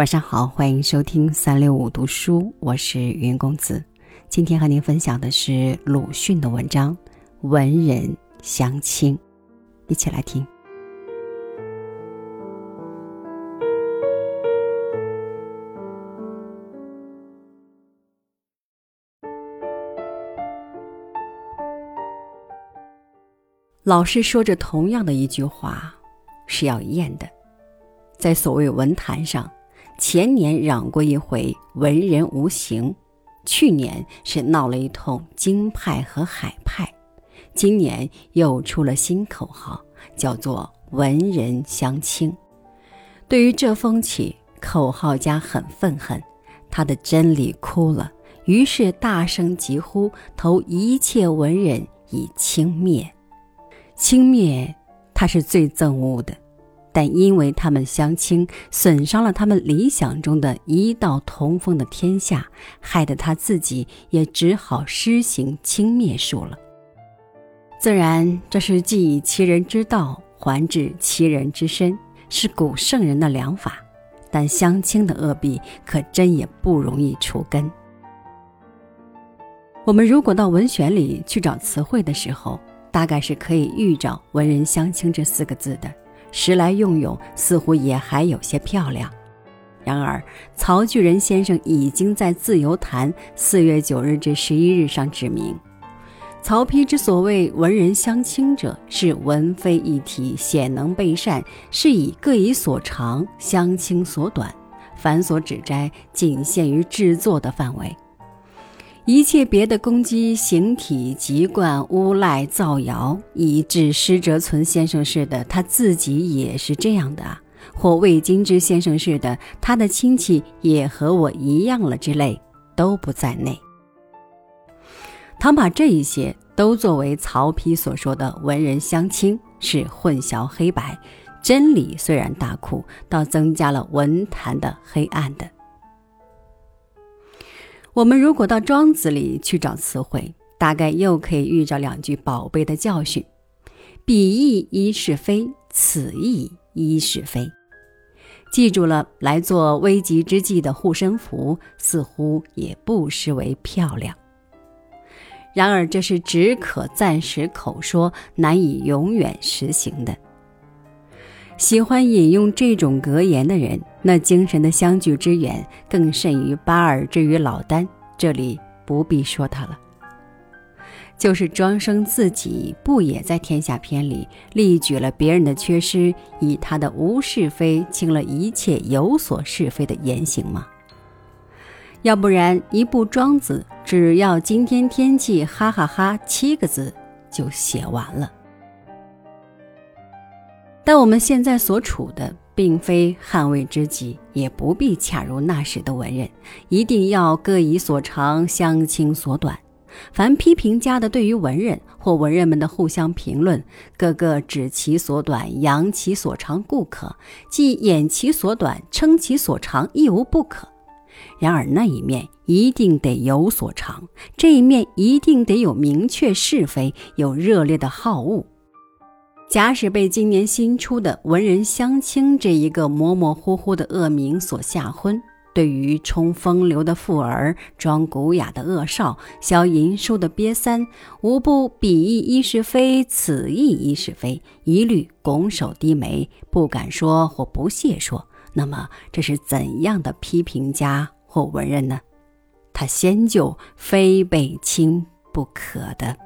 晚上好，欢迎收听三六五读书，我是云公子。今天和您分享的是鲁迅的文章《文人相亲》，一起来听。老是说着同样的一句话，是要厌的。在所谓文坛上，前年嚷过一回“文人无形”，去年是闹了一通“京派”和“海派”，今年又出了新口号，叫做“文人相轻”。对于这风起，口号家很愤恨，他的真理哭了，于是大声疾呼：“投一切文人以轻蔑。”轻蔑，他是最憎恶的，但因为他们相亲，损伤了他们理想中的一道同风的天下，害得他自己也只好施行轻蔑术了。自然，这是既以其人之道还治其人之身，是古圣人的良法。但相亲的恶弊，可真也不容易除根。我们如果到文选里去找词汇的时候，大概是可以遇着“文人相亲”这四个字的，时来用用，似乎也还有些漂亮。然而，曹巨人先生已经在《自由谈》四月九日至十一日上指明，曹丕之所谓“文人相亲”者，是文非一体，显能备善，是以各以所长，相亲所短，凡所指摘，仅限于制作的范围。一切别的攻击形体、籍贯、诬赖、造谣，以致施哲存先生似的，他自己也是这样的；或魏金之先生似的，他的亲戚也和我一样了之类，都不在内。倘把这一些都作为曹丕所说的“文人相亲”，是混淆黑白。真理虽然大酷，倒增加了文坛的黑暗的。我们如果到《庄子》里去找词汇，大概又可以遇着两句宝贝的教训：“彼亦一是非，此亦一是非。”记住了，来做危急之际的护身符，似乎也不失为漂亮。然而，这是只可暂时口说，难以永远实行的。喜欢引用这种格言的人，那精神的相聚之远，更甚于巴尔之于老丹。这里不必说他了。就是庄生自己，不也在《天下篇》里例举了别人的缺失，以他的无是非清了一切有所是非的言行吗？要不然，一部《庄子》只要“今天天气哈哈哈”七个字就写完了。但我们现在所处的并非捍卫之极，也不必恰如那时的文人，一定要各以所长，相倾所短。凡批评家的对于文人或文人们的互相评论，个个指其所短，扬其所长，故可；即掩其所短，称其所长，亦无不可。然而那一面一定得有所长，这一面一定得有明确是非，有热烈的好恶。假使被今年新出的“文人相亲”这一个模模糊糊的恶名所吓昏，对于充风流的富儿、装古雅的恶少、消淫书的瘪三，无不彼意一是非，此意一是非，一律拱手低眉，不敢说或不屑说。那么，这是怎样的批评家或文人呢？他先就非被亲不可的。